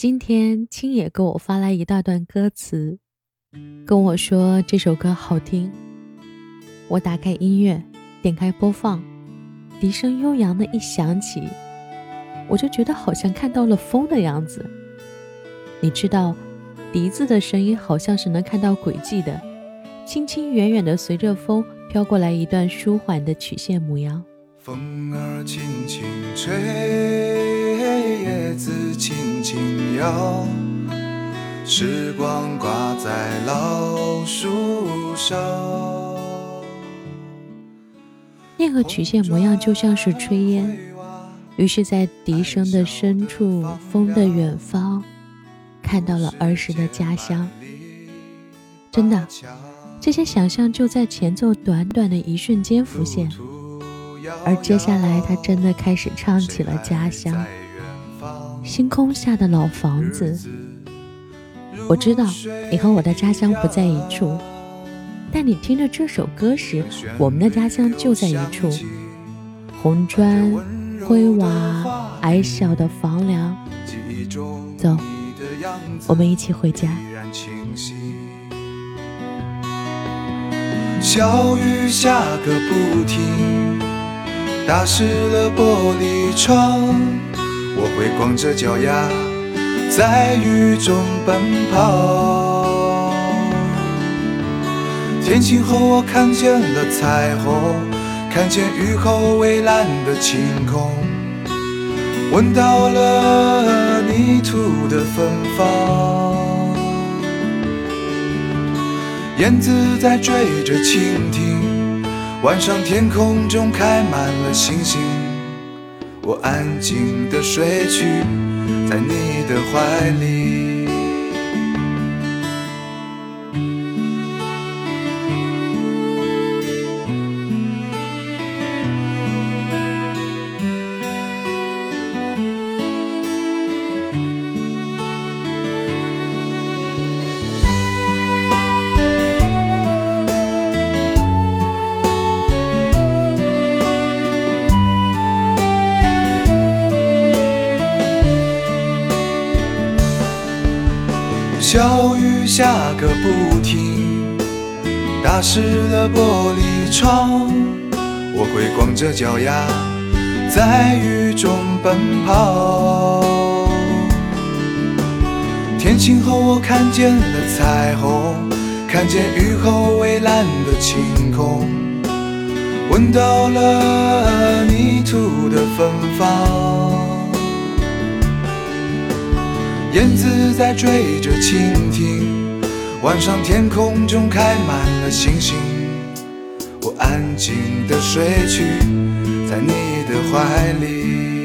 今天青野给我发来一大段歌词，跟我说这首歌好听。我打开音乐，点开播放，笛声悠扬的一响起，我就觉得好像看到了风的样子。你知道，笛子的声音好像是能看到轨迹的，轻轻远远的随着风飘过来一段舒缓的曲线模样。风儿轻轻吹，摇，时光挂在老树上。那个曲线模样就像是炊烟，于是，在笛声的深处，风的远方，看到了儿时的家乡。真的，这些想象就在前奏短短的一瞬间浮现。而接下来，他真的开始唱起了家乡，星空下的老房子。我知道你和我的家乡不在一处，但你听着这首歌时，我们的家乡就在一处。红砖、灰瓦、矮小的房梁。走，我们一起回家。小雨下个不停。打湿了玻璃窗，我会光着脚丫在雨中奔跑。天晴后，我看见了彩虹，看见雨后蔚蓝的晴空，闻到了泥土的芬芳。燕子在追着蜻蜓。晚上天空中开满了星星，我安静的睡去，在你的怀里。小雨下个不停，打湿了玻璃窗。我会光着脚丫在雨中奔跑。天晴后，我看见了彩虹，看见雨后蔚蓝的晴空，闻到了泥土的芬芳。燕子在追着蜻蜓，晚上天空中开满了星星。我安静的睡去，在你的怀里。